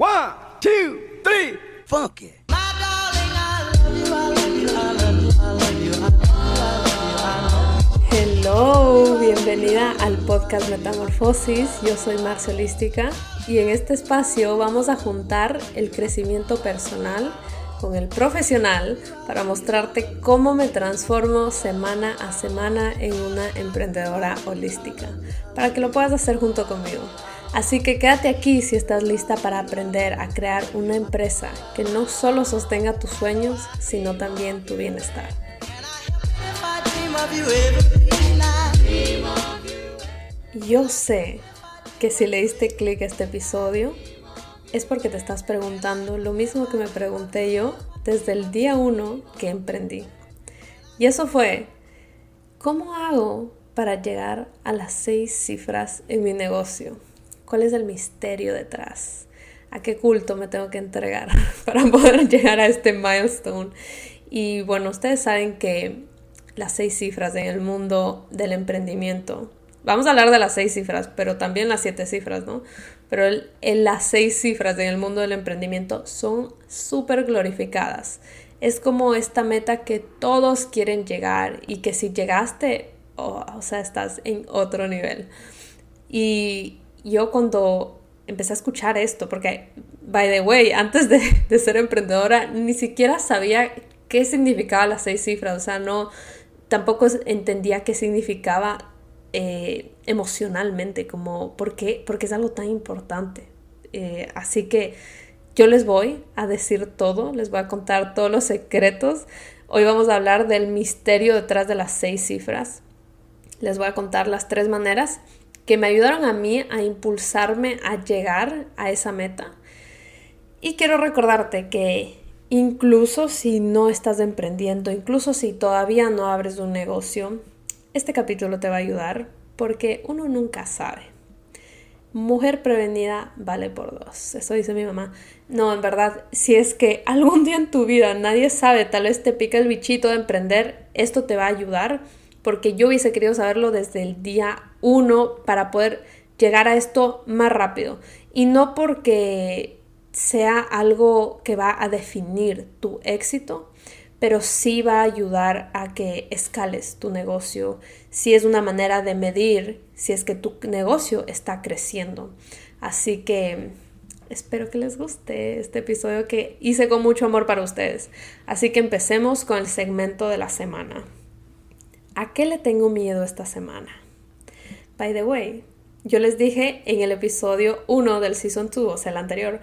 One, two, three, funky. Hello, bienvenida al podcast Metamorfosis. Yo soy Marcia Holística y en este espacio vamos a juntar el crecimiento personal con el profesional para mostrarte cómo me transformo semana a semana en una emprendedora holística, para que lo puedas hacer junto conmigo. Así que quédate aquí si estás lista para aprender a crear una empresa que no solo sostenga tus sueños, sino también tu bienestar. Yo sé que si le diste clic a este episodio es porque te estás preguntando lo mismo que me pregunté yo desde el día uno que emprendí. Y eso fue, ¿cómo hago para llegar a las seis cifras en mi negocio? ¿Cuál es el misterio detrás? ¿A qué culto me tengo que entregar para poder llegar a este milestone? Y bueno, ustedes saben que las seis cifras en el mundo del emprendimiento Vamos a hablar de las seis cifras, pero también las siete cifras, ¿no? Pero el, las seis cifras en el mundo del emprendimiento son súper glorificadas. Es como esta meta que todos quieren llegar y que si llegaste, oh, o sea, estás en otro nivel. Y yo cuando empecé a escuchar esto, porque, by the way, antes de, de ser emprendedora, ni siquiera sabía qué significaba las seis cifras, o sea, no, tampoco entendía qué significaba eh, emocionalmente, como ¿por qué? Porque es algo tan importante. Eh, así que yo les voy a decir todo, les voy a contar todos los secretos. Hoy vamos a hablar del misterio detrás de las seis cifras. Les voy a contar las tres maneras que me ayudaron a mí a impulsarme a llegar a esa meta. Y quiero recordarte que incluso si no estás emprendiendo, incluso si todavía no abres un negocio, este capítulo te va a ayudar porque uno nunca sabe. Mujer prevenida vale por dos. Eso dice mi mamá. No, en verdad, si es que algún día en tu vida nadie sabe, tal vez te pica el bichito de emprender, esto te va a ayudar porque yo hubiese querido saberlo desde el día uno para poder llegar a esto más rápido. Y no porque sea algo que va a definir tu éxito, pero sí va a ayudar a que escales tu negocio, si es una manera de medir si es que tu negocio está creciendo. Así que espero que les guste este episodio que hice con mucho amor para ustedes. Así que empecemos con el segmento de la semana. ¿A qué le tengo miedo esta semana? By the way, yo les dije en el episodio 1 del Season 2, o sea, el anterior,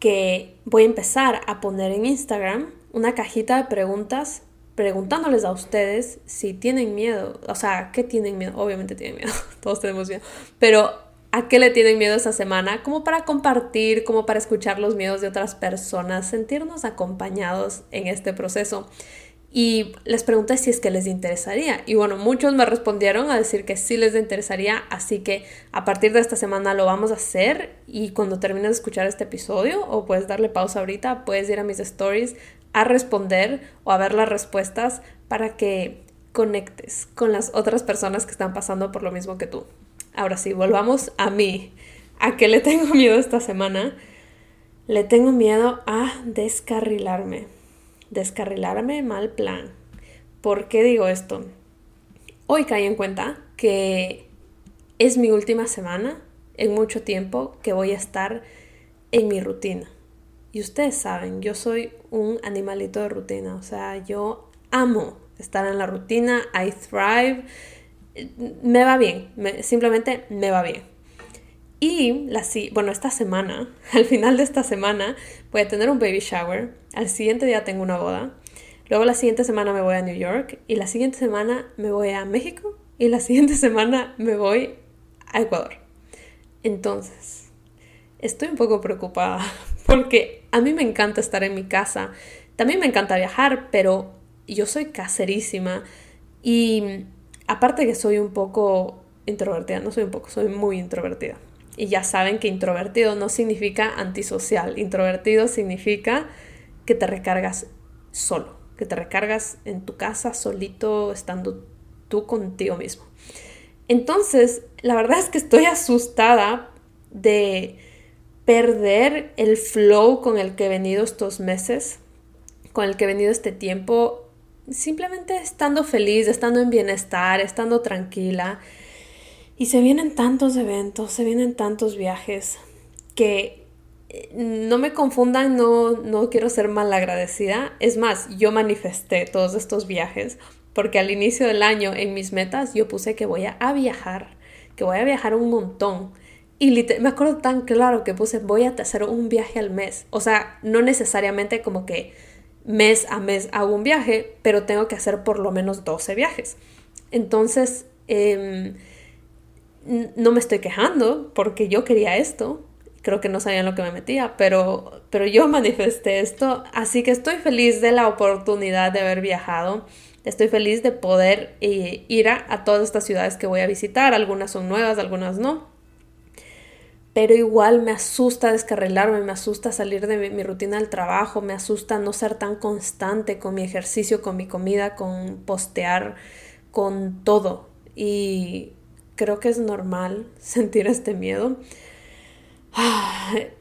que voy a empezar a poner en Instagram una cajita de preguntas preguntándoles a ustedes si tienen miedo, o sea, ¿qué tienen miedo? Obviamente tienen miedo, todos tenemos miedo, pero ¿a qué le tienen miedo esta semana? Como para compartir, como para escuchar los miedos de otras personas, sentirnos acompañados en este proceso y les pregunté si es que les interesaría. Y bueno, muchos me respondieron a decir que sí les interesaría, así que a partir de esta semana lo vamos a hacer y cuando termines de escuchar este episodio o puedes darle pausa ahorita, puedes ir a mis stories a responder o a ver las respuestas para que conectes con las otras personas que están pasando por lo mismo que tú. Ahora sí, volvamos a mí. ¿A qué le tengo miedo esta semana? Le tengo miedo a descarrilarme descarrilarme mal plan. ¿Por qué digo esto? Hoy caí en cuenta que es mi última semana en mucho tiempo que voy a estar en mi rutina. Y ustedes saben, yo soy un animalito de rutina, o sea, yo amo estar en la rutina, I thrive, me va bien, simplemente me va bien. Y la, bueno, esta semana, al final de esta semana, voy a tener un baby shower. Al siguiente día tengo una boda. Luego la siguiente semana me voy a New York. Y la siguiente semana me voy a México. Y la siguiente semana me voy a Ecuador. Entonces, estoy un poco preocupada porque a mí me encanta estar en mi casa. También me encanta viajar, pero yo soy caserísima. Y aparte que soy un poco introvertida, no soy un poco, soy muy introvertida. Y ya saben que introvertido no significa antisocial. Introvertido significa que te recargas solo, que te recargas en tu casa solito, estando tú contigo mismo. Entonces, la verdad es que estoy asustada de perder el flow con el que he venido estos meses, con el que he venido este tiempo, simplemente estando feliz, estando en bienestar, estando tranquila. Y se vienen tantos eventos, se vienen tantos viajes que eh, no me confundan, no, no quiero ser mal agradecida. Es más, yo manifesté todos estos viajes porque al inicio del año en mis metas yo puse que voy a viajar, que voy a viajar un montón. Y me acuerdo tan claro que puse voy a hacer un viaje al mes. O sea, no necesariamente como que mes a mes hago un viaje, pero tengo que hacer por lo menos 12 viajes. Entonces, em, no me estoy quejando porque yo quería esto. Creo que no sabían lo que me metía, pero, pero yo manifesté esto. Así que estoy feliz de la oportunidad de haber viajado. Estoy feliz de poder eh, ir a, todas estas ciudades que voy a visitar. Algunas son nuevas, algunas no pero igual me asusta descarrilarme, me asusta salir de mi, rutina del trabajo, me asusta no ser tan constante con mi ejercicio, con mi comida, con postear, con todo. Y creo que es normal sentir este miedo.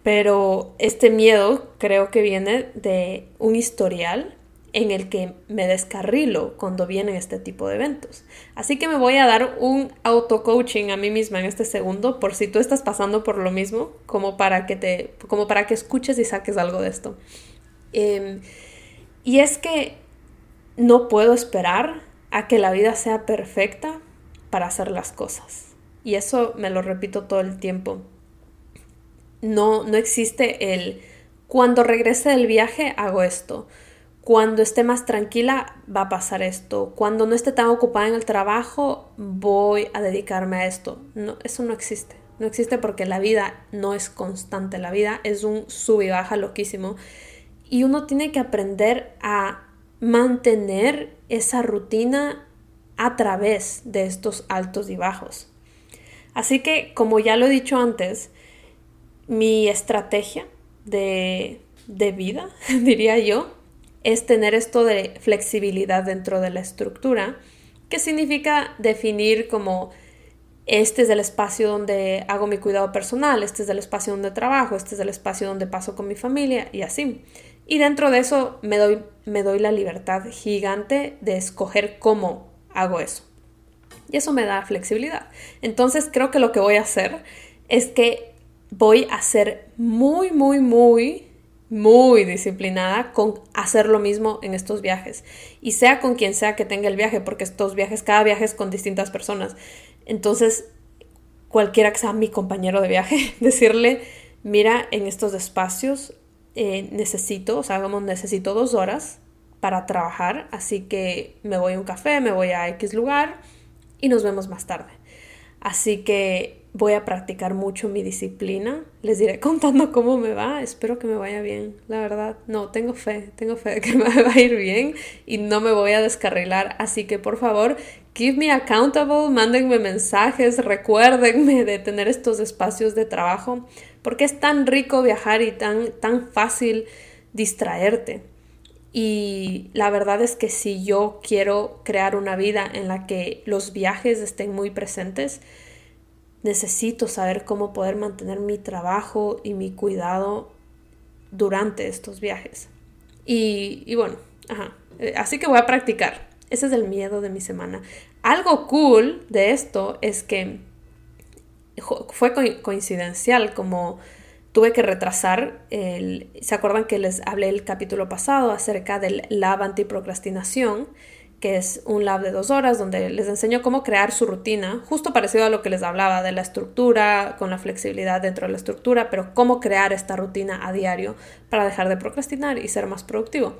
Pero este miedo creo que viene de un historial en el que me descarrilo cuando vienen este tipo de eventos. Así que me voy a dar un auto-coaching a mí misma en este segundo por si tú estás pasando por lo mismo, como para que, te, como para que escuches y saques algo de esto. Em, y es que no puedo esperar a que la vida sea perfecta para hacer las cosas. Y eso me lo repito todo el tiempo. No, no existe el cuando regrese del viaje hago esto cuando esté más tranquila va a pasar esto. Cuando no esté tan ocupada en el trabajo voy a dedicarme a esto. No, eso no existe. No existe porque la vida no es constante. La vida es un sub y baja loquísimo. Y uno tiene que aprender a mantener esa rutina a través de estos altos y bajos. Así que, como ya lo he dicho antes, mi estrategia de, de vida, diría yo, es tener esto de flexibilidad dentro de la estructura, que significa definir como este es el espacio donde hago mi cuidado personal, este es el espacio donde trabajo, este es el espacio donde paso con mi familia y así. Y dentro de eso me doy, me doy la libertad gigante de escoger cómo hago eso. Y eso me da flexibilidad. Entonces creo que lo que voy a hacer es que voy a ser muy, muy, muy muy disciplinada con hacer lo mismo en estos viajes. Y sea con quien sea que tenga el viaje, porque estos viajes, cada viaje es con distintas personas. Entonces, cualquiera que sea mi compañero de viaje, decirle, mira, en estos espacios eh, necesito, o sea, vamos, necesito dos horas para trabajar, así que me voy a un café, me voy a X lugar y nos vemos más tarde. Así que voy a practicar mucho mi disciplina. Les diré contando cómo me va. Espero que me vaya bien, la verdad. No, tengo fe, tengo fe de que me va a ir bien y no me voy a descarrilar. Así que por favor, keep me accountable, mándenme mensajes, recuérdenme de tener estos espacios de trabajo, porque es tan rico viajar y tan, tan fácil distraerte. Y la verdad es que si yo quiero crear una vida en la que los viajes estén muy presentes, necesito saber cómo poder mantener mi trabajo y mi cuidado durante estos viajes. Y, bueno, ajá. Eh, así que voy a practicar. Ese es el miedo de mi semana. Algo cool de esto es que fue coincidencial, como tuve que retrasar el... ¿Se acuerdan que les hablé el capítulo pasado acerca del lab antiprocrastinación? que es un lab de dos horas donde les enseño cómo crear su rutina, justo parecido a lo que les hablaba de la estructura, con la flexibilidad dentro de la estructura, pero cómo crear esta rutina a diario para dejar de procrastinar y ser más productivo.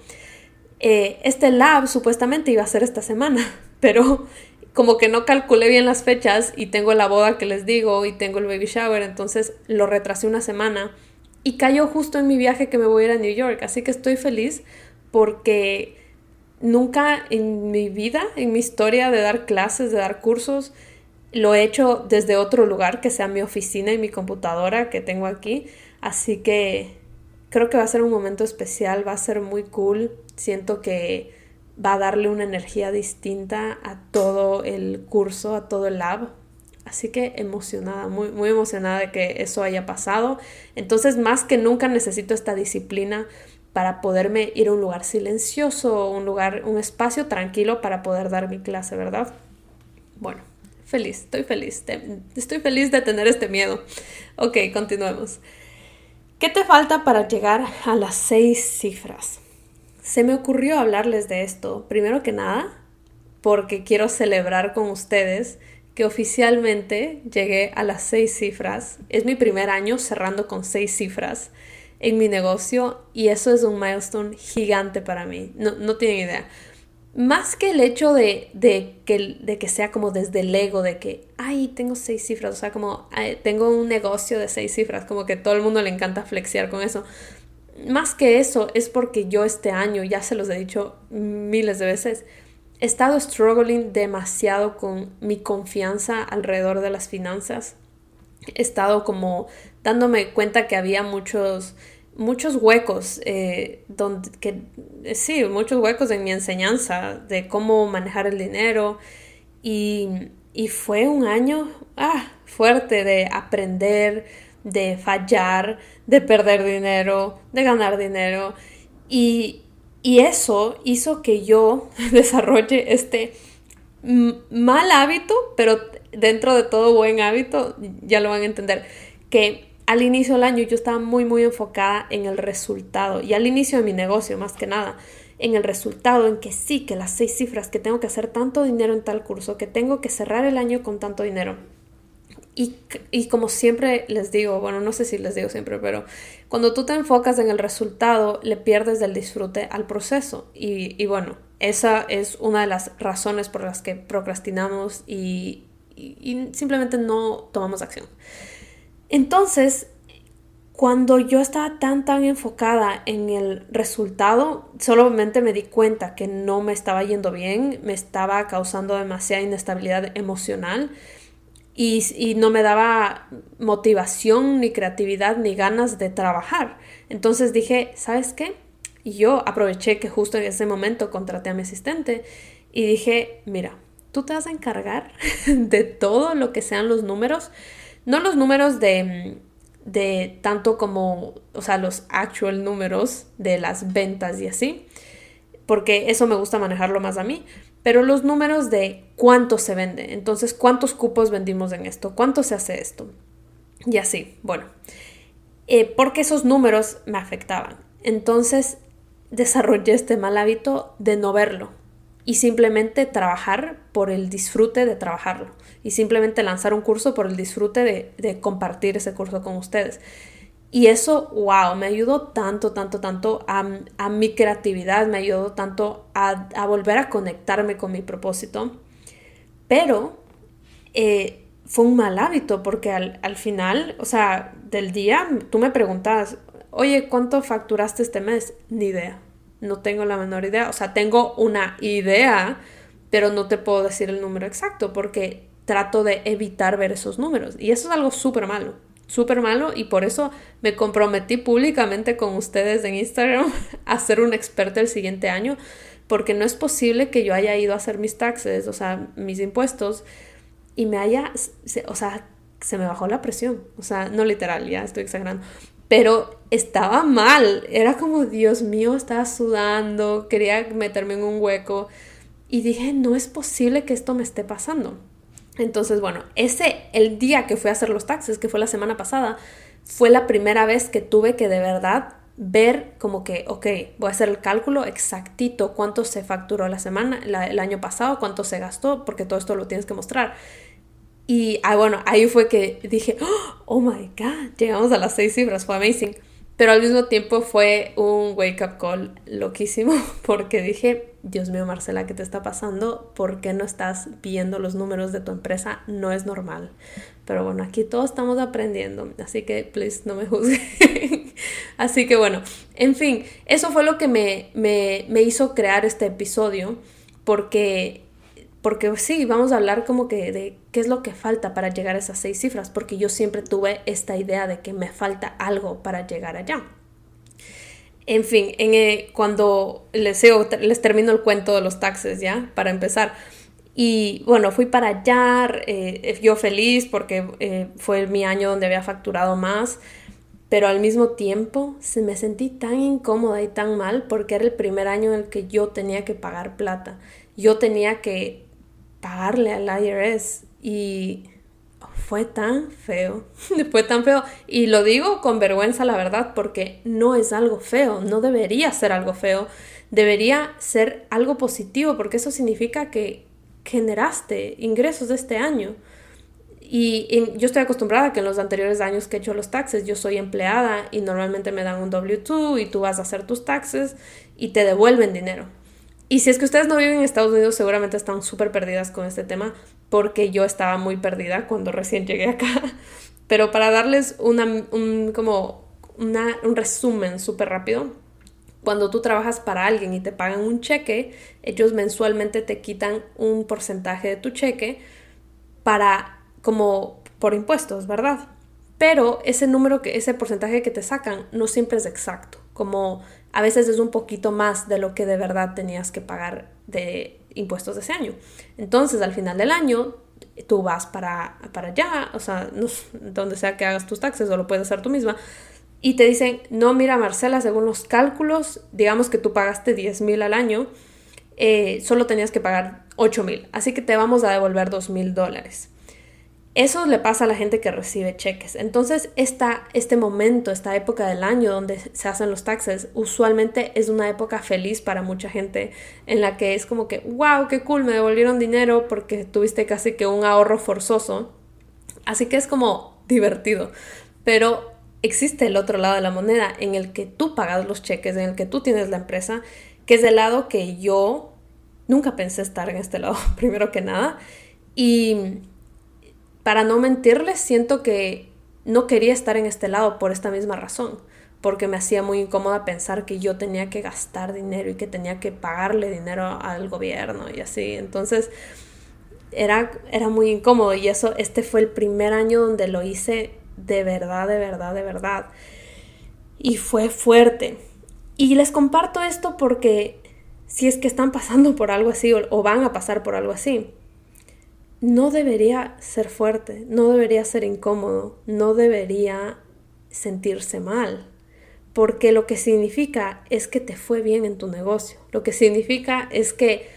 Eh, este lab supuestamente iba a ser esta semana, pero como que no calculé bien las fechas y tengo la boda que les digo y tengo el baby shower, entonces lo retrasé una semana y cayó justo en mi viaje que me voy a ir a New York, así que estoy feliz porque nunca en mi vida, en mi historia de dar clases, de dar cursos, lo he hecho desde otro lugar que sea mi oficina y mi computadora que tengo aquí. Así que creo que va a ser un momento especial, va a ser muy cool. Siento que va a darle una energía distinta a todo el curso, a todo el lab. Así que emocionada, muy, muy emocionada de que eso haya pasado. Entonces, más que nunca necesito esta disciplina para poderme ir a un lugar silencioso, un lugar, un espacio tranquilo para poder dar mi clase, ¿verdad? Bueno, feliz, estoy feliz, estoy feliz de tener este miedo. Ok, continuemos. ¿Qué te falta para llegar a las seis cifras? Se me ocurrió hablarles de esto, primero que nada, porque quiero celebrar con ustedes que oficialmente llegué a las seis cifras. Es mi primer año cerrando con seis cifras en mi negocio y eso es un milestone gigante para mí. No, no tienen idea. Más que el hecho de, que, de que sea como desde el ego, de que, ay, tengo seis cifras, o sea, como, tengo un negocio de seis cifras, como que todo el mundo le encanta flexiar con eso. Más que eso, es porque yo este año, ya se los he dicho miles de veces, he estado struggling demasiado con mi confianza alrededor de las finanzas. He estado como dándome cuenta que había muchos muchos huecos, eh, donde, que, sí, muchos huecos en mi enseñanza de cómo manejar el dinero y, y fue un año ah, fuerte de aprender, de fallar, de perder dinero, de ganar dinero y, y eso hizo que yo desarrolle este mal hábito, pero dentro de todo buen hábito, ya lo van a entender, que al inicio del año yo estaba muy, muy enfocada en el resultado y al inicio de mi negocio más que nada, en el resultado, en que sí, que las seis cifras, que tengo que hacer tanto dinero en tal curso, que tengo que cerrar el año con tanto dinero. Y, y, como siempre les digo, bueno, no sé si les digo siempre, pero cuando tú te enfocas en el resultado, le pierdes del disfrute al proceso. Y, y bueno, esa es una de las razones por las que procrastinamos y, y simplemente no tomamos acción. Entonces, cuando yo estaba tan, tan enfocada en el resultado, solamente me di cuenta que no me estaba yendo bien, me estaba causando demasiada inestabilidad emocional y, no me daba motivación, ni creatividad, ni ganas de trabajar. Entonces dije, ¿sabes qué? Y yo aproveché que justo en ese momento contraté a mi asistente y dije, mira, tú te vas a encargar de todo lo que sean los números no los números de, de tanto como, o sea, los actual números de las ventas y así, porque eso me gusta manejarlo más a mí, pero los números de cuánto se vende, entonces cuántos cupos vendimos en esto, cuánto se hace esto, y así, bueno, eh, porque esos números me afectaban. Entonces desarrollé este mal hábito de no verlo, y simplemente trabajar por el disfrute de trabajarlo y simplemente lanzar un curso por el disfrute de, compartir ese curso con ustedes. Y eso, wow, me ayudó tanto, tanto, tanto a, mi creatividad, me ayudó tanto a, volver a conectarme con mi propósito. Pero eh, fue un mal hábito porque al, al, final, o sea, del día, tú me preguntas, oye, ¿cuánto facturaste este mes? Ni idea no tengo la menor idea. O sea, tengo una idea, pero no te puedo decir el número exacto porque trato de evitar ver esos números. Y eso es algo súper malo, súper malo. Y por eso me comprometí públicamente con ustedes en Instagram a ser un experto el siguiente año. Porque no es posible que yo haya ido a hacer mis taxes, o sea, mis impuestos, y me haya, o sea, se me bajó la presión. O sea, no literal, ya estoy exagerando pero estaba mal, era como, Dios mío, estaba sudando, quería meterme en un hueco y dije, no es posible que esto me esté pasando. Entonces, bueno, ese, el día que fui a hacer los taxes, que fue la semana pasada, fue la primera vez que tuve que de verdad ver como que, ok, voy a hacer el cálculo exactito, cuánto se facturó la semana, el año pasado, cuánto se gastó, porque todo esto lo tienes que mostrar. Y ah, bueno, ahí fue que dije, oh my god, llegamos a las seis cifras, fue amazing. Pero al mismo tiempo fue un wake up call loquísimo porque dije, Dios mío, Marcela, ¿qué te está pasando? ¿Por qué no estás viendo los números de tu empresa? No es normal. Pero bueno, aquí todos estamos aprendiendo, así que please no me juzguen. así que bueno, en fin, eso fue lo que me, me, me hizo crear este episodio porque porque sí, vamos a hablar como que de qué es lo que falta para llegar a esas seis cifras, porque yo siempre tuve esta idea de que me falta algo para llegar allá. En fin, eh, cuando les, termino el cuento de los taxes, ¿ya? Para empezar. Y bueno, fui para allá, eh, yo feliz porque eh, fue mi año donde había facturado más, pero al mismo tiempo se me sentí tan incómoda y tan mal porque era el primer año en el que yo tenía que pagar plata. Yo tenía que pagarle al IRS y fue tan feo, fue tan feo. Y lo digo con vergüenza, la verdad, porque no es algo feo, no debería ser algo feo, debería ser algo positivo, porque eso significa que generaste ingresos de este año. Y, yo estoy acostumbrada que en los anteriores años que he hecho los taxes, yo soy empleada y normalmente me dan un W2 y tú vas a hacer tus taxes y te devuelven dinero. Y si es que ustedes no viven en Estados Unidos, seguramente están súper perdidas con este tema, porque yo estaba muy perdida cuando recién llegué acá. Pero para darles una, un, como un resumen súper rápido, cuando tú trabajas para alguien y te pagan un cheque, ellos mensualmente te quitan un porcentaje de tu cheque para como por impuestos, ¿verdad? Pero ese número que ese porcentaje que te sacan no siempre es exacto, como a veces es un poquito más de lo que de verdad tenías que pagar de impuestos ese año. Entonces, al final del año tú vas para, para allá, o sea, donde sea que hagas tus taxes o lo puedes hacer tú misma, y te dicen, no, mira Marcela, según los cálculos, digamos que tú pagaste 10 mil al año, eh, solo tenías que pagar 8 mil, así que te vamos a devolver 2 mil dólares. Eso le pasa a la gente que recibe cheques. Entonces, esta, este momento, esta época del año donde se hacen los taxes, usualmente es una época feliz para mucha gente en la que es como que, wow, qué cool, me devolvieron dinero porque tuviste casi que un ahorro forzoso. Así que es como divertido. Pero existe el otro lado de la moneda en el que tú pagas los cheques, en el que tú tienes la empresa, que es el lado que yo nunca pensé estar en este lado, primero que nada. Y para no mentirles, siento que no quería estar en este lado por esta misma razón, porque me hacía muy incómoda pensar que yo tenía que gastar dinero y que tenía que pagarle dinero al gobierno y así. Entonces, era, era muy incómodo y eso, este fue el primer año donde lo hice de verdad, de verdad, de verdad. Y fue fuerte. Y les comparto esto porque si es que están pasando por algo así o, van a pasar por algo así, no debería ser fuerte, no debería ser incómodo, no debería sentirse mal, porque lo que significa es que te fue bien en tu negocio, lo que significa es que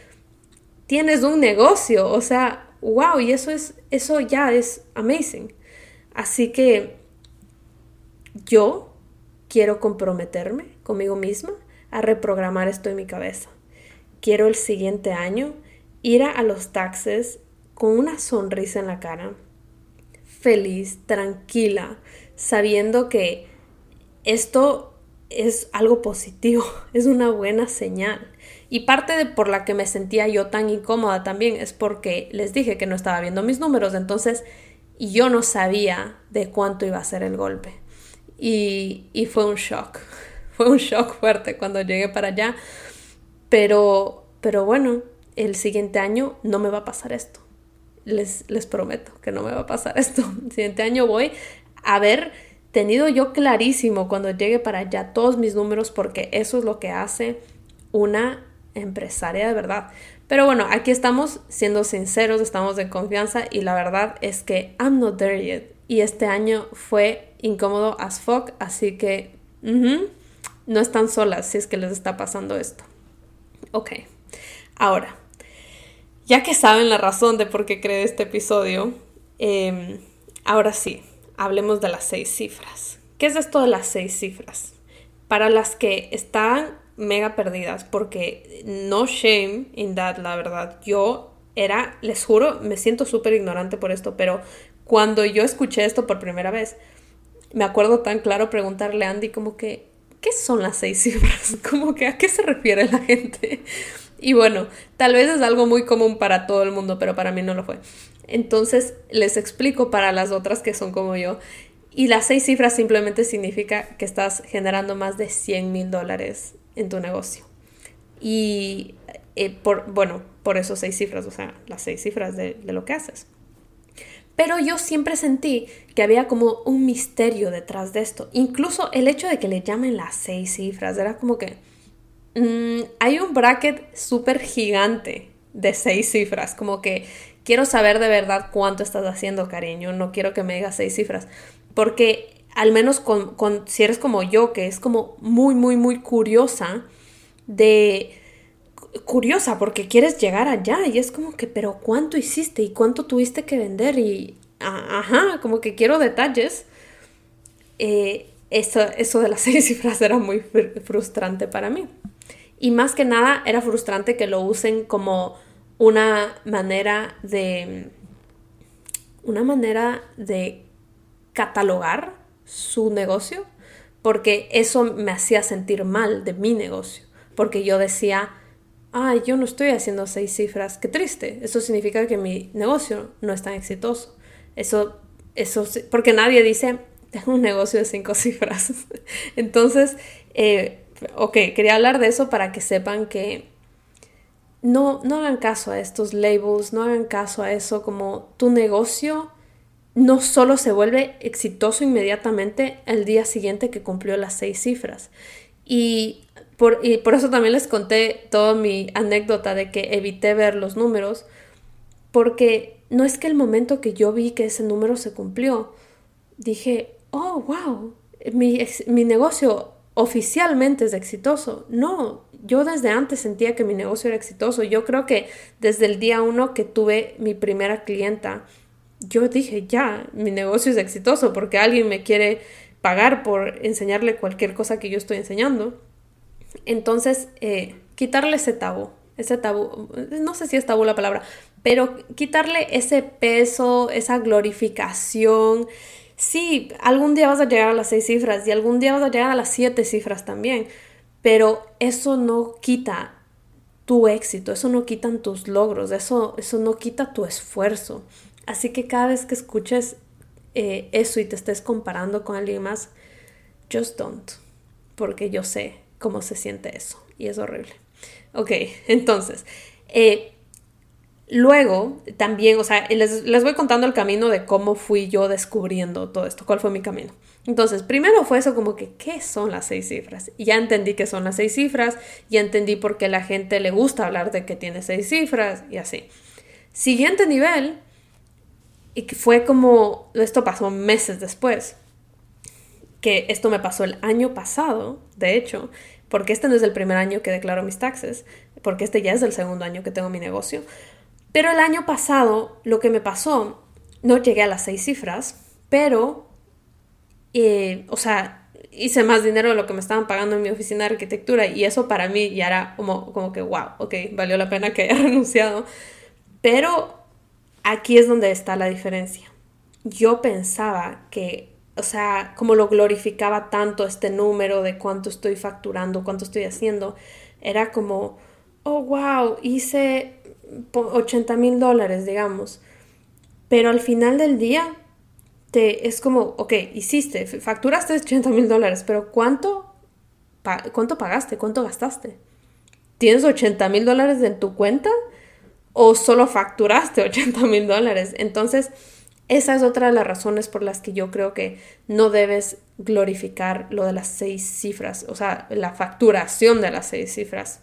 tienes un negocio, o sea, wow, y eso es eso ya es amazing. Así que yo quiero comprometerme conmigo misma a reprogramar esto en mi cabeza. Quiero el siguiente año ir a los taxes con una sonrisa en la cara, feliz, tranquila, sabiendo que esto es algo positivo, es una buena señal. Y parte de por la que me sentía yo tan incómoda también es porque les dije que no estaba viendo mis números, entonces yo no sabía de cuánto iba a ser el golpe. Y, y, fue un shock, fue un shock fuerte cuando llegué para allá, pero, pero bueno, el siguiente año no me va a pasar esto. Les, les prometo que no me va a pasar esto. El siguiente año voy a haber tenido yo clarísimo cuando llegue para allá todos mis números porque eso es lo que hace una empresaria de verdad. Pero bueno, aquí estamos siendo sinceros, estamos en confianza y la verdad es que I'm not there yet. Y este año fue incómodo as fuck, así que no están solas si es que les está pasando esto. Ok, ahora, ya que saben la razón de por qué creé este episodio, em, ahora sí, hablemos de las seis cifras. ¿Qué es esto de las seis cifras? Para las que están mega perdidas porque no shame in that, la verdad. Yo era, les juro, me siento súper ignorante por esto, pero cuando yo escuché esto por primera vez, me acuerdo tan claro preguntarle a Andy como que, ¿qué son las seis cifras? Como que, ¿a qué se refiere la gente? Y bueno, tal vez es algo muy común para todo el mundo, pero para mí no lo fue. Entonces les explico para las otras que son como yo. Y las seis cifras simplemente significa que estás generando más de 100 mil dólares en tu negocio. Y eh, por, bueno, por eso seis cifras, o sea, las seis cifras de, lo que haces. Pero yo siempre sentí que había como un misterio detrás de esto. Incluso el hecho de que le llamen las seis cifras era como que mm, hay un bracket súper gigante de seis cifras, como que quiero saber de verdad cuánto estás haciendo, cariño, no quiero que me digas seis cifras, porque al menos con, si eres como yo, que es como muy, muy, muy curiosa de curiosa porque quieres llegar allá y es como que, pero ¿cuánto hiciste y cuánto tuviste que vender? Y, ajá, como que quiero detalles. Eh, eso, eso de las seis cifras era muy frustrante para mí. Y más que nada era frustrante que lo usen como una manera de una manera de catalogar su negocio porque eso me hacía sentir mal de mi negocio porque yo decía ay yo no estoy haciendo seis cifras qué triste eso significa que mi negocio no es tan exitoso eso eso porque nadie dice tengo un negocio de cinco cifras entonces eh, ok, quería hablar de eso para que sepan que no, no hagan caso a estos labels, no hagan caso a eso como tu negocio no solo se vuelve exitoso inmediatamente el día siguiente que cumplió las seis cifras. Y por, y por eso también les conté toda mi anécdota de que evité ver los números, porque no es que el momento que yo vi que ese número se cumplió, dije, oh, wow, mi, mi negocio oficialmente es exitoso. No, yo desde antes sentía que mi negocio era exitoso. Yo creo que desde el día uno que tuve mi primera clienta, yo dije, ya, mi negocio es exitoso porque alguien me quiere pagar por enseñarle cualquier cosa que yo estoy enseñando. Entonces, eh, quitarle ese tabú, ese tabú, no sé si es tabú la palabra, pero quitarle ese peso, esa glorificación, sí, algún día vas a llegar a las seis cifras y algún día vas a llegar a las siete cifras también, pero eso no quita tu éxito, eso no quitan tus logros, eso, eso no quita tu esfuerzo. Así que cada vez que escuches eh, eso y te estés comparando con alguien más, just don't, porque yo sé cómo se siente eso y es horrible. Ok, entonces, eh, Luego, también, o sea, les, les, voy contando el camino de cómo fui yo descubriendo todo esto, cuál fue mi camino. Entonces, primero fue eso como que, ¿qué son las seis cifras? Y ya entendí qué son las seis cifras, ya entendí por qué la gente le gusta hablar de que tiene seis cifras y así. Siguiente nivel, y que fue como, esto pasó meses después, que esto me pasó el año pasado, de hecho, porque este no es el primer año que declaro mis taxes, porque este ya es el segundo año que tengo mi negocio. Pero el año pasado lo que me pasó, no llegué a las seis cifras, pero, eh, o sea, hice más dinero de lo que me estaban pagando en mi oficina de arquitectura y eso para mí ya era como, como que, wow, ok, valió la pena que haya renunciado. Pero aquí es donde está la diferencia. Yo pensaba que, o sea, como lo glorificaba tanto este número de cuánto estoy facturando, cuánto estoy haciendo, era como, oh, wow, hice 80 mil dólares, digamos. Pero al final del día, te, es como, ok, hiciste, facturaste 80 mil dólares, pero ¿cuánto, ¿cuánto pagaste? ¿Cuánto gastaste? ¿Tienes 80 mil dólares en tu cuenta? ¿O solo facturaste 80 mil dólares? Entonces, esa es otra de las razones por las que yo creo que no debes glorificar lo de las seis cifras, o sea, la facturación de las seis cifras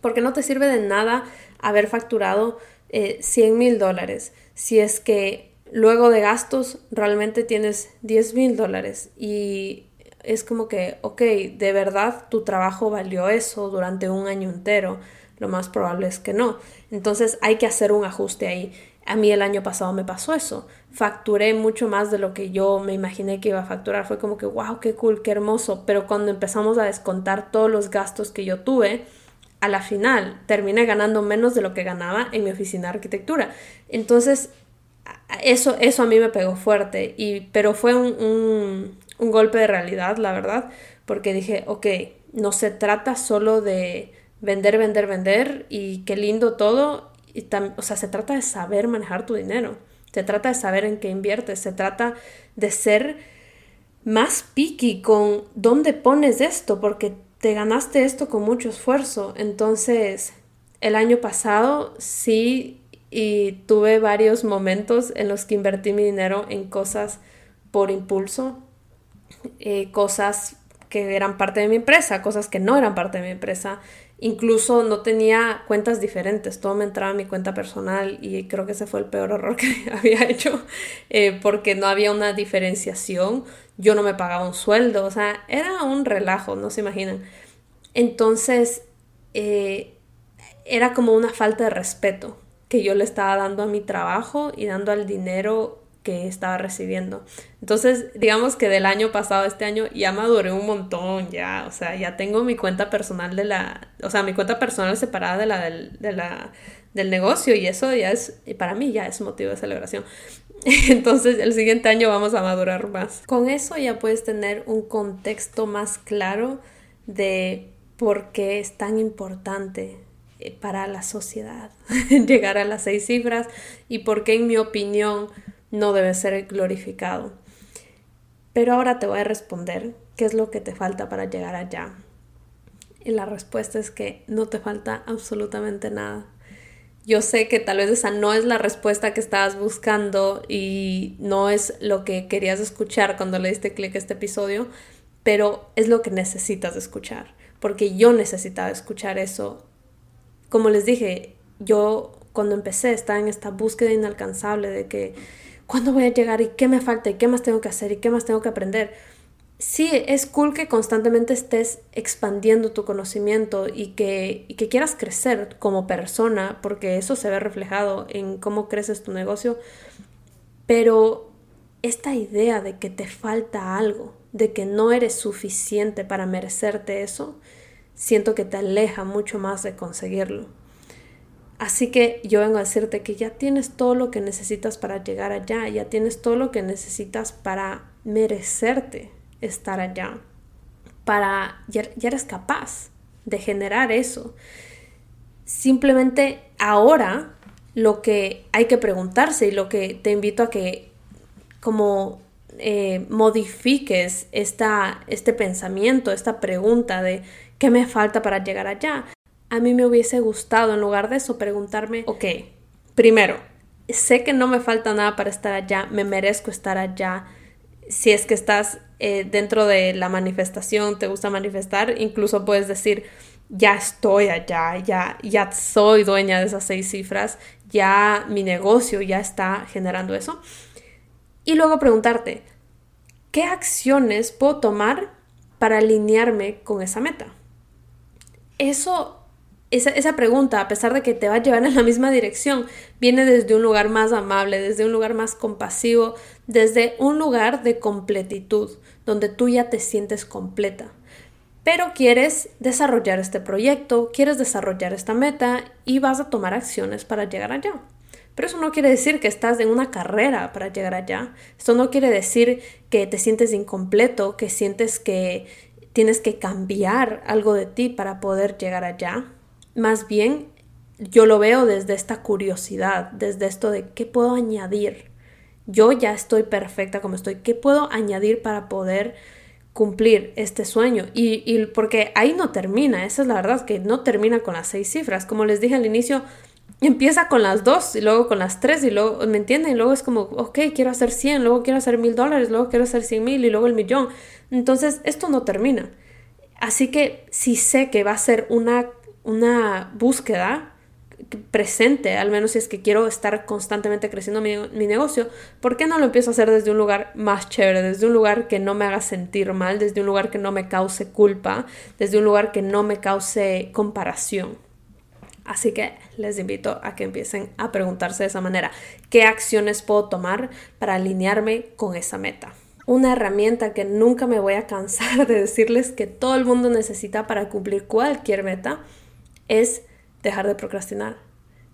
porque no te sirve de nada haber facturado 100 eh, mil dólares si es que luego de gastos realmente tienes 10 mil dólares y es como que, ok, de verdad tu trabajo valió eso durante un año entero, lo más probable es que no. Entonces hay que hacer un ajuste ahí. A mí el año pasado me pasó eso. Facturé mucho más de lo que yo me imaginé que iba a facturar. Fue como que, wow, qué cool, qué hermoso. Pero cuando empezamos a descontar todos los gastos que yo tuve, a la final terminé ganando menos de lo que ganaba en mi oficina de arquitectura. Entonces, eso, eso a mí me pegó fuerte, y, pero fue un, un, golpe de realidad, la verdad, porque dije, ok, no se trata solo de vender, vender, vender y qué lindo todo, y o sea, se trata de saber manejar tu dinero, se trata de saber en qué inviertes, se trata de ser más picky con dónde pones esto, porque te ganaste esto con mucho esfuerzo. Entonces, el año pasado sí y tuve varios momentos en los que invertí mi dinero en cosas por impulso, eh, cosas que eran parte de mi empresa, cosas que no eran parte de mi empresa. Incluso no tenía cuentas diferentes, todo me entraba en mi cuenta personal y creo que ese fue el peor error que había hecho eh, porque no había una diferenciación, yo no me pagaba un sueldo, o sea, era un relajo, no se imaginan. Entonces, eh, era como una falta de respeto que yo le estaba dando a mi trabajo y dando al dinero que estaba recibiendo. Entonces, digamos que del año pasado a este año ya maduré un montón, ya, o sea, ya tengo mi cuenta personal de la, o sea, mi cuenta personal separada de la del, del negocio y eso ya es, para mí ya es motivo de celebración. Entonces, el siguiente año vamos a madurar más. Con eso ya puedes tener un contexto más claro de por qué es tan importante eh, para la sociedad llegar a las seis cifras y por qué, en mi opinión, no debe ser glorificado. Pero ahora te voy a responder qué es lo que te falta para llegar allá. Y la respuesta es que no te falta absolutamente nada. Yo sé que tal vez esa no es la respuesta que estabas buscando y no es lo que querías escuchar cuando le diste clic a este episodio, pero es lo que necesitas escuchar, porque yo necesitaba escuchar eso. Como les dije, yo cuando empecé estaba en esta búsqueda inalcanzable de que ¿cuándo voy a llegar? ¿Y qué me falta? ¿Y qué más tengo que hacer? ¿Y qué más tengo que aprender? Sí, es cool que constantemente estés expandiendo tu conocimiento y que, y que quieras crecer como persona, porque eso se ve reflejado en cómo creces tu negocio, pero esta idea de que te falta algo, de que no eres suficiente para merecerte eso, siento que te aleja mucho más de conseguirlo. Así que yo vengo a decirte que ya tienes todo lo que necesitas para llegar allá, ya tienes todo lo que necesitas para merecerte estar allá, para ya, eres capaz de generar eso. Simplemente ahora lo que hay que preguntarse y lo que te invito a que como eh, modifiques esta, este pensamiento, esta pregunta de qué me falta para llegar allá, a mí me hubiese gustado en lugar de eso preguntarme, ok, primero, sé que no me falta nada para estar allá, me merezco estar allá. Si es que estás eh, dentro de la manifestación, te gusta manifestar, incluso puedes decir, ya estoy allá, ya, ya soy dueña de esas seis cifras, ya mi negocio ya está generando eso. Y luego preguntarte, ¿qué acciones puedo tomar para alinearme con esa meta? Eso esa, pregunta, a pesar de que te va a llevar en la misma dirección, viene desde un lugar más amable, desde un lugar más compasivo, desde un lugar de completitud, donde tú ya te sientes completa. Pero quieres desarrollar este proyecto, quieres desarrollar esta meta y vas a tomar acciones para llegar allá. Pero eso no quiere decir que estás en una carrera para llegar allá. Esto no quiere decir que te sientes incompleto, que sientes que tienes que cambiar algo de ti para poder llegar allá. Más bien, yo lo veo desde esta curiosidad, desde esto de qué puedo añadir. Yo ya estoy perfecta como estoy. ¿Qué puedo añadir para poder cumplir este sueño? Y, y porque ahí no termina, esa es la verdad, que no termina con las seis cifras. Como les dije al inicio, empieza con las dos y luego con las tres y luego, ¿me entienden? Y luego es como, ok, quiero hacer 100, luego quiero hacer mil dólares, luego quiero hacer cien mil y luego el millón. Entonces, esto no termina. Así que si sé que va a ser una una búsqueda presente, al menos si es que quiero estar constantemente creciendo mi, negocio, ¿por qué no lo empiezo a hacer desde un lugar más chévere, desde un lugar que no me haga sentir mal, desde un lugar que no me cause culpa, desde un lugar que no me cause comparación? Así que les invito a que empiecen a preguntarse de esa manera, ¿qué acciones puedo tomar para alinearme con esa meta? Una herramienta que nunca me voy a cansar de decirles que todo el mundo necesita para cumplir cualquier meta es dejar de procrastinar.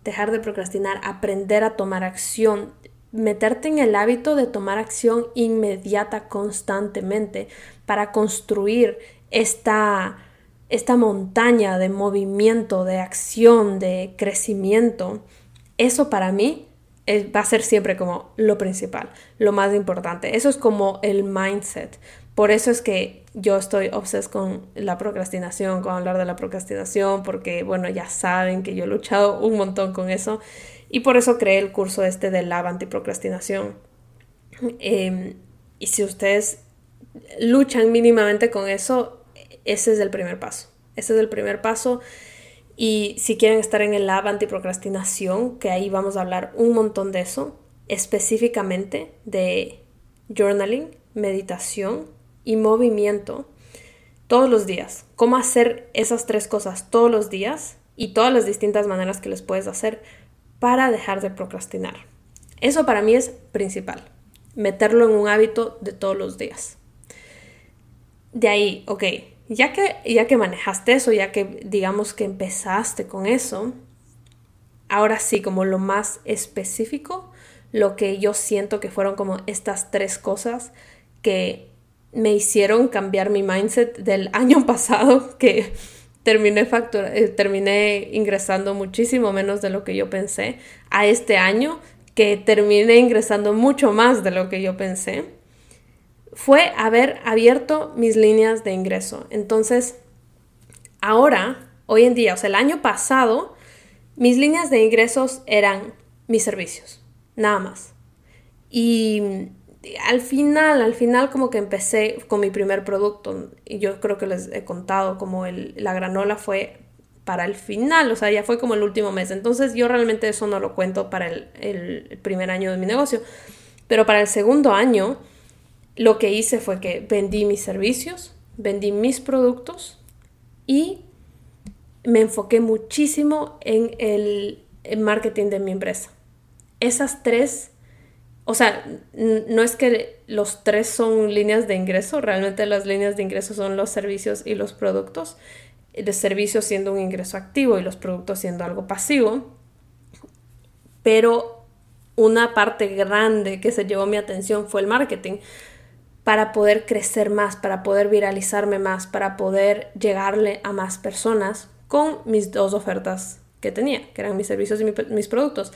Dejar de procrastinar, aprender a tomar acción, meterte en el hábito de tomar acción inmediata constantemente para construir esta, esta montaña de movimiento, de acción, de crecimiento. Eso para mí va a ser siempre como lo principal, lo más importante. Eso es como el mindset. Por eso es que yo estoy obses con la procrastinación, con hablar de la procrastinación, porque bueno, ya saben que yo he luchado un montón con eso y por eso creé el curso este de la antiprocrastinación. Eh, y si ustedes luchan mínimamente con eso, ese es el primer paso. Ese es el primer paso. Y si quieren estar en el lab antiprocrastinación, que ahí vamos a hablar un montón de eso, específicamente de journaling, meditación y movimiento todos los días. Cómo hacer esas tres cosas todos los días y todas las distintas maneras que les puedes hacer para dejar de procrastinar. Eso para mí es principal, meterlo en un hábito de todos los días. De ahí, ok, ya que, ya que manejaste eso, ya que digamos que empezaste con eso, ahora sí, como lo más específico, lo que yo siento que fueron como estas tres cosas que me hicieron cambiar mi mindset del año pasado, que terminé, eh, terminé ingresando muchísimo menos de lo que yo pensé, a este año, que terminé ingresando mucho más de lo que yo pensé, fue haber abierto mis líneas de ingreso. Entonces, ahora, hoy en día, o sea, el año pasado, mis líneas de ingresos eran mis servicios, nada más. Y al final, al final como que empecé con mi primer producto y yo creo que les he contado como el, la granola fue para el final, o sea, ya fue como el último mes. Entonces yo realmente eso no lo cuento para el, el primer año de mi negocio. Pero para el segundo año, lo que hice fue que vendí mis servicios, vendí mis productos y me enfoqué muchísimo en el, marketing de mi empresa. Esas tres, o sea, no es que los tres son líneas de ingreso, realmente las líneas de ingreso son los servicios y los productos, de servicios siendo un ingreso activo y los productos siendo algo pasivo, pero una parte grande que se llevó mi atención fue el marketing para poder crecer más, para poder viralizarme más, para poder llegarle a más personas con mis dos ofertas que tenía, que eran mis servicios y mis productos.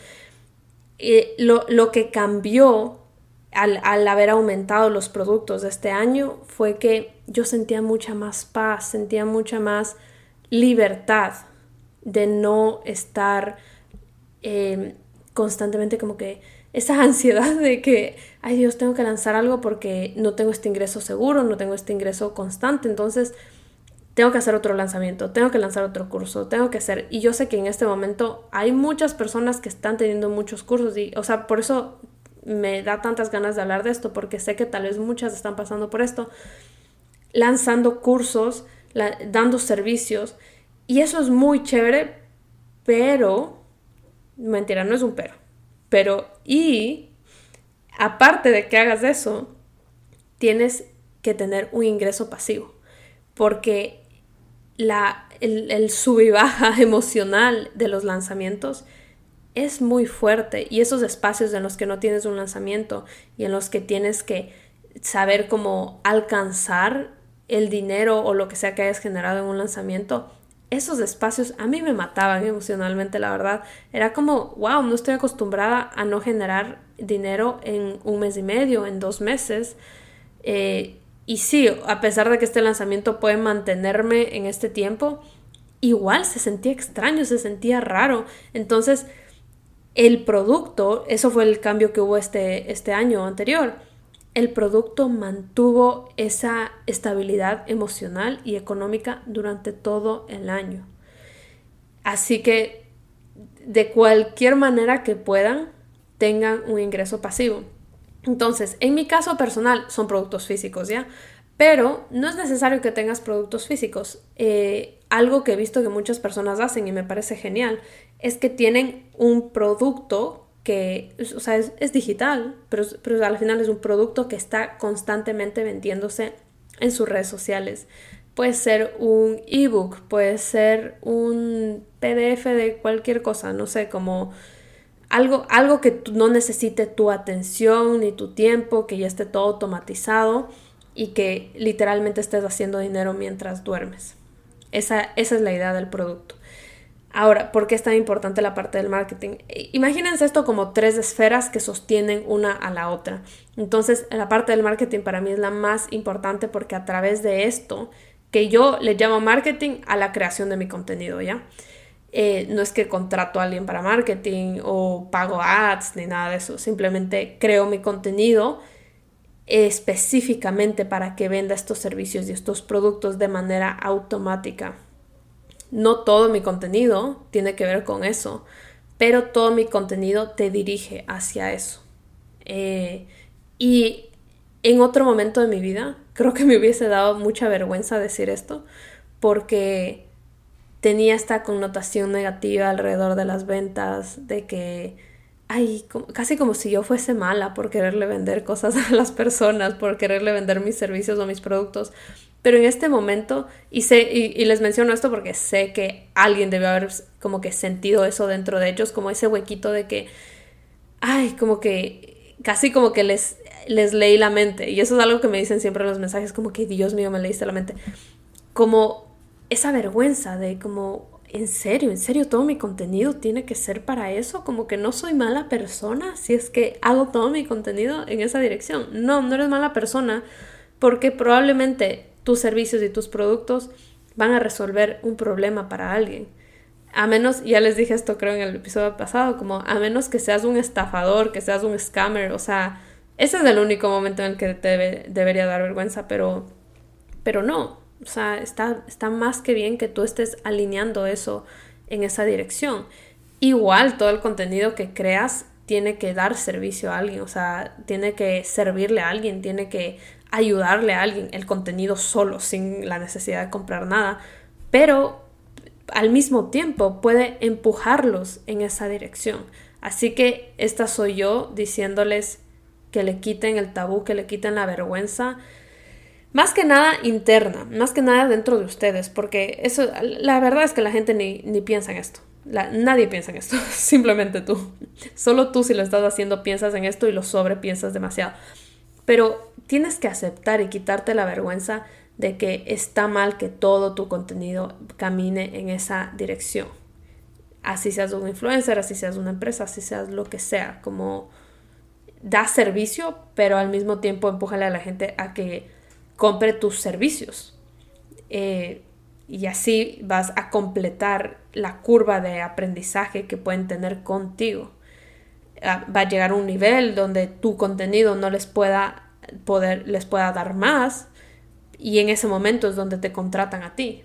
Y lo, que cambió al, al, haber aumentado los productos de este año fue que yo sentía mucha más paz, sentía mucha más libertad de no estar eh, constantemente como que esa ansiedad de que, ay Dios, tengo que lanzar algo porque no tengo este ingreso seguro, no tengo este ingreso constante, entonces tengo que hacer otro lanzamiento, tengo que lanzar otro curso, tengo que hacer, y yo sé que en este momento hay muchas personas que están teniendo muchos cursos y, o sea, por eso me da tantas ganas de hablar de esto, porque sé que tal vez muchas están pasando por esto, lanzando cursos, dando servicios, y eso es muy chévere, pero, mentira, no es un pero pero, y aparte de que hagas eso, tienes que tener un ingreso pasivo, porque la, el, sub y baja emocional de los lanzamientos es muy fuerte y esos espacios en los que no tienes un lanzamiento y en los que tienes que saber cómo alcanzar el dinero o lo que sea que hayas generado en un lanzamiento esos espacios a mí me mataban emocionalmente, la verdad. Era como, wow, no estoy acostumbrada a no generar dinero en un mes y medio, en dos meses. Eh, y sí, a pesar de que este lanzamiento puede mantenerme en este tiempo, igual se sentía extraño, se sentía raro. Entonces, el producto, eso fue el cambio que hubo este, este año anterior el producto mantuvo esa estabilidad emocional y económica durante todo el año. Así que de cualquier manera que puedan, tengan un ingreso pasivo. Entonces, en mi caso personal son productos físicos, ¿ya? Pero no es necesario que tengas productos físicos. Eh, algo que he visto que muchas personas hacen y me parece genial es que tienen un producto que, o sea, es, digital, pero, pero al final es un producto que está constantemente vendiéndose en sus redes sociales. Puede ser un ebook, puede ser un PDF de cualquier cosa, no sé, como algo, algo que no necesite tu atención ni tu tiempo, que ya esté todo automatizado y que literalmente estés haciendo dinero mientras duermes. Esa, esa es la idea del producto. Ahora, ¿por qué es tan importante la parte del marketing? Imagínense esto como tres esferas que sostienen una a la otra. Entonces, la parte del marketing para mí es la más importante porque a través de esto, que yo le llamo marketing a la creación de mi contenido, ¿ya? Eh, no es que contrato a alguien para marketing o pago ads ni nada de eso, simplemente creo mi contenido específicamente para que venda estos servicios y estos productos de manera automática. No todo mi contenido tiene que ver con eso, pero todo mi contenido te dirige hacia eso. Eh, y en otro momento de mi vida, creo que me hubiese dado mucha vergüenza decir esto, porque tenía esta connotación negativa alrededor de las ventas, de que ay, casi como si yo fuese mala por quererle vender cosas a las personas, por quererle vender mis servicios o mis productos. Pero en este momento, y, y, les menciono esto porque sé que alguien debe haber como que sentido eso dentro de ellos, como ese huequito de que, ay, como que, casi como que les, les leí la mente. Y eso es algo que me dicen siempre en los mensajes, como que, Dios mío, me leíste la mente. Como esa vergüenza de como, en serio, en serio, todo mi contenido tiene que ser para eso, como que no soy mala persona si es que hago todo mi contenido en esa dirección. No, no eres mala persona porque probablemente tus servicios y tus productos van a resolver un problema para alguien. A menos, ya les dije esto creo en el episodio pasado, como a menos que seas un estafador, que seas un scammer, o sea, ese es el único momento en el que te debería dar vergüenza, pero, pero no, o sea, está, está más que bien que tú estés alineando eso en esa dirección. Igual todo el contenido que creas tiene que dar servicio a alguien, o sea, tiene que servirle a alguien, tiene que ayudarle a alguien, el contenido solo, sin la necesidad de comprar nada, pero al mismo tiempo puede empujarlos en esa dirección. Así que esta soy yo diciéndoles que le quiten el tabú, que le quiten la vergüenza más que nada interna, más que nada dentro de ustedes, porque eso, la verdad es que la gente ni, ni piensa en esto. nadie piensa en esto, simplemente tú. Solo tú si lo estás haciendo piensas en esto y lo sobrepiensas demasiado. Pero tienes que aceptar y quitarte la vergüenza de que está mal que todo tu contenido camine en esa dirección. Así seas un influencer, así seas una empresa, así seas lo que sea, como da servicio, pero al mismo tiempo empújale a la gente a que compre tus servicios. Eh, y así vas a completar la curva de aprendizaje que pueden tener contigo. Ah, va a llegar a un nivel donde tu contenido no les pueda poder, les pueda dar más y en ese momento es donde te contratan a ti.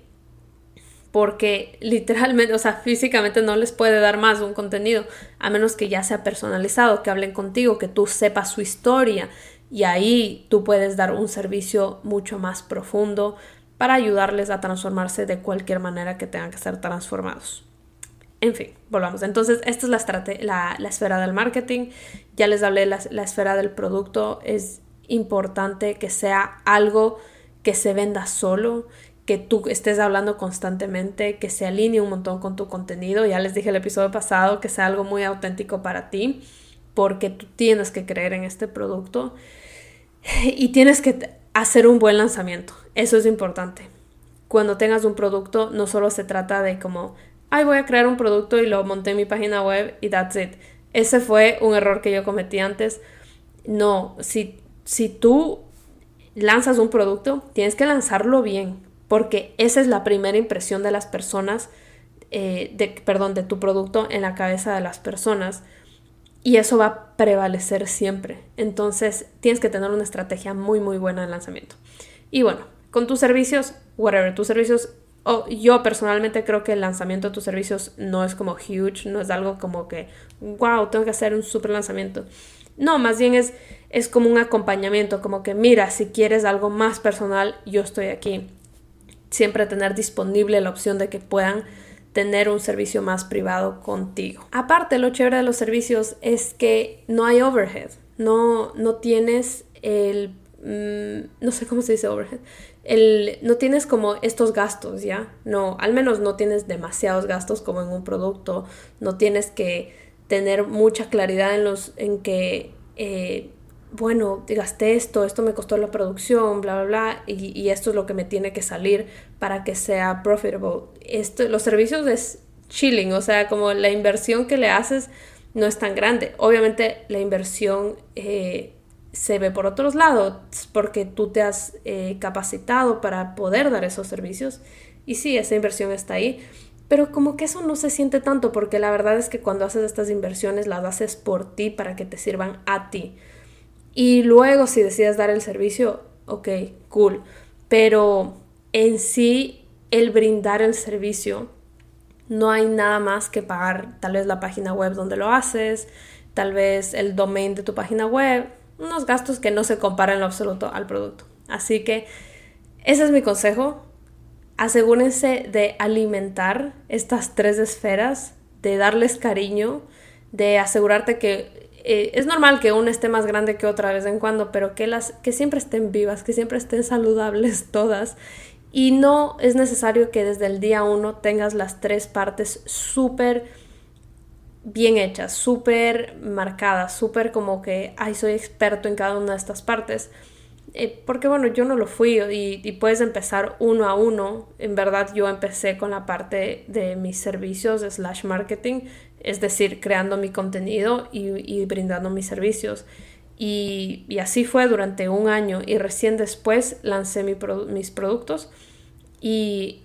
Porque literalmente, o sea, físicamente no les puede dar más un contenido, a menos que ya sea personalizado, que hablen contigo, que tú sepas su historia, y ahí tú puedes dar un servicio mucho más profundo para ayudarles a transformarse de cualquier manera que tengan que ser transformados. En fin, volvamos. Entonces, esta es la, la, esfera del marketing. Ya les hablé, la, la esfera del producto. Es importante que sea algo que se venda solo, que tú estés hablando constantemente, que se alinee un montón con tu contenido. Ya les dije el episodio pasado que sea algo muy auténtico para ti, porque tú tienes que creer en este producto y tienes que hacer un buen lanzamiento. Eso es importante. Cuando tengas un producto, no solo se trata de como, ay, voy a crear un producto y lo monté en mi página web y that's it. Ese fue un error que yo cometí antes. No, si, si tú lanzas un producto, tienes que lanzarlo bien, porque esa es la primera impresión de las personas, eh, de, perdón, de tu producto en la cabeza de las personas y eso va a prevalecer siempre. Entonces tienes que tener una estrategia muy muy buena de lanzamiento. Y bueno, con tus servicios, whatever, tus servicios, yo personalmente creo que el lanzamiento de tus servicios no es como huge, no es algo como que, wow, tengo que hacer un super lanzamiento. No, más bien es, es como un acompañamiento, como que mira, si quieres algo más personal, yo estoy aquí. Siempre tener disponible la opción de que puedan tener un servicio más privado contigo. Aparte, lo chévere de los servicios es que no hay overhead, no, no tienes el, mm, no sé cómo se dice overhead, el, no tienes como estos gastos, ¿ya? No, al menos no tienes demasiados gastos como en un producto, no tienes que tener mucha claridad en los, en que eh, bueno, gasté esto, esto me costó la producción, bla, bla, bla, y, esto es lo que me tiene que salir para que sea profitable. Esto, los servicios es chilling, o sea, como la inversión que le haces no es tan grande. Obviamente la inversión eh, se ve por otros lados porque tú te has eh, capacitado para poder dar esos servicios y sí, esa inversión está ahí. Pero como que eso no se siente tanto porque la verdad es que cuando haces estas inversiones las haces por ti para que te sirvan a ti Y luego si decides dar el servicio, ok, cool. Pero en sí, el brindar el servicio, no hay nada más que pagar tal vez la página web donde lo haces, tal vez el domain de tu página web, unos gastos que no se comparan en lo absoluto al producto. Así que ese es mi consejo. Asegúrense de alimentar estas tres esferas, de darles cariño, de asegurarte que eh, es normal que una esté más grande que otra vez en cuando, pero que, las, que siempre estén vivas, que siempre estén saludables todas. Y no es necesario que desde el día uno tengas las tres partes súper bien hechas, súper marcadas, súper como que, ay, soy experto en cada una de estas partes. Eh, porque bueno, yo no lo fui y, y, puedes empezar uno a uno. En verdad yo empecé con la parte de mis servicios slash marketing, es decir, creando mi contenido y, brindando mis servicios. Y, así fue durante un año y recién después lancé mis productos y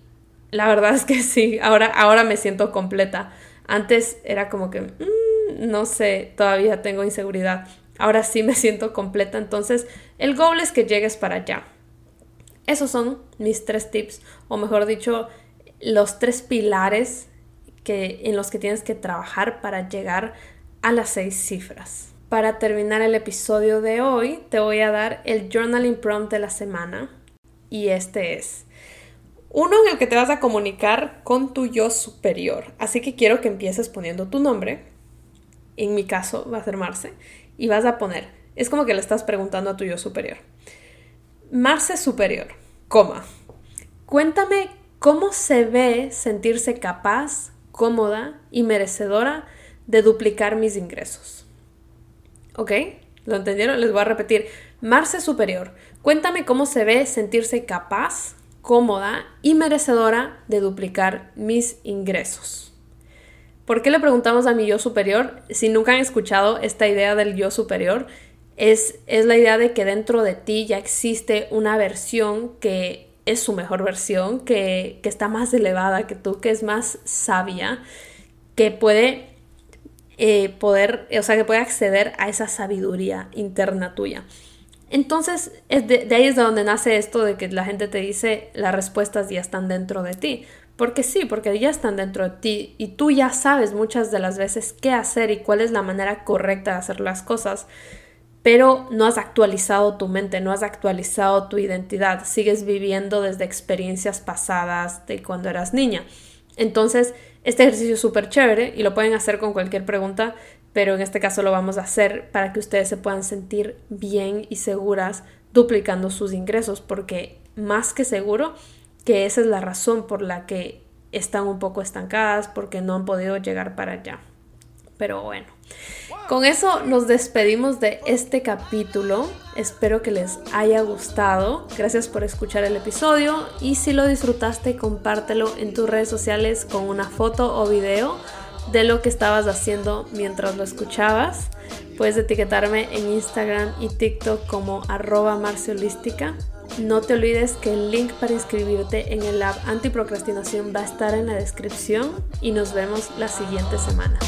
la verdad es que sí, ahora, ahora me siento completa. Antes era como que, mm, no sé, todavía tengo inseguridad ahora sí me siento completa. Entonces, el goal es que llegues para allá. Esos son mis tres tips, o mejor dicho, los tres pilares que, en los que tienes que trabajar para llegar a las seis cifras. Para terminar el episodio de hoy, te voy a dar el journaling prompt de la semana. Y este es uno en el que te vas a comunicar con tu yo superior. Así que quiero que empieces poniendo tu nombre. En mi caso va a ser Marce y vas a poner, es como que le estás preguntando a tu yo superior. Marce superior, coma. Cuéntame cómo se ve sentirse capaz, cómoda y merecedora de duplicar mis ingresos. ¿Ok? ¿Lo entendieron? Les voy a repetir. Marce superior, cuéntame cómo se ve sentirse capaz, cómoda y merecedora de duplicar mis ingresos. ¿Por qué le preguntamos a mi yo superior? Si nunca han escuchado esta idea del yo superior, es, es la idea de que dentro de ti ya existe una versión que es su mejor versión, que, está más elevada que tú, que es más sabia, que puede eh, poder, o sea, que puede acceder a esa sabiduría interna tuya. Entonces, de, ahí es de donde nace esto de que la gente te dice las respuestas ya están dentro de ti. Porque sí, porque ya están dentro de ti y tú ya sabes muchas de las veces qué hacer y cuál es la manera correcta de hacer las cosas, pero no has actualizado tu mente, no has actualizado tu identidad, sigues viviendo desde experiencias pasadas de cuando eras niña. Entonces, este ejercicio es súper chévere y lo pueden hacer con cualquier pregunta, pero en este caso lo vamos a hacer para que ustedes se puedan sentir bien y seguras duplicando sus ingresos, porque más que seguro, que esa es la razón por la que están un poco estancadas, porque no han podido llegar para allá. Pero bueno, con eso nos despedimos de este capítulo. Espero que les haya gustado. Gracias por escuchar el episodio y si lo disfrutaste, compártelo en tus redes sociales con una foto o video de lo que estabas haciendo mientras lo escuchabas. Puedes etiquetarme en Instagram y TikTok como arroba marciolística no te olvides que el link para inscribirte en el Lab Antiprocrastinación va a estar en la descripción y nos vemos la siguiente semana.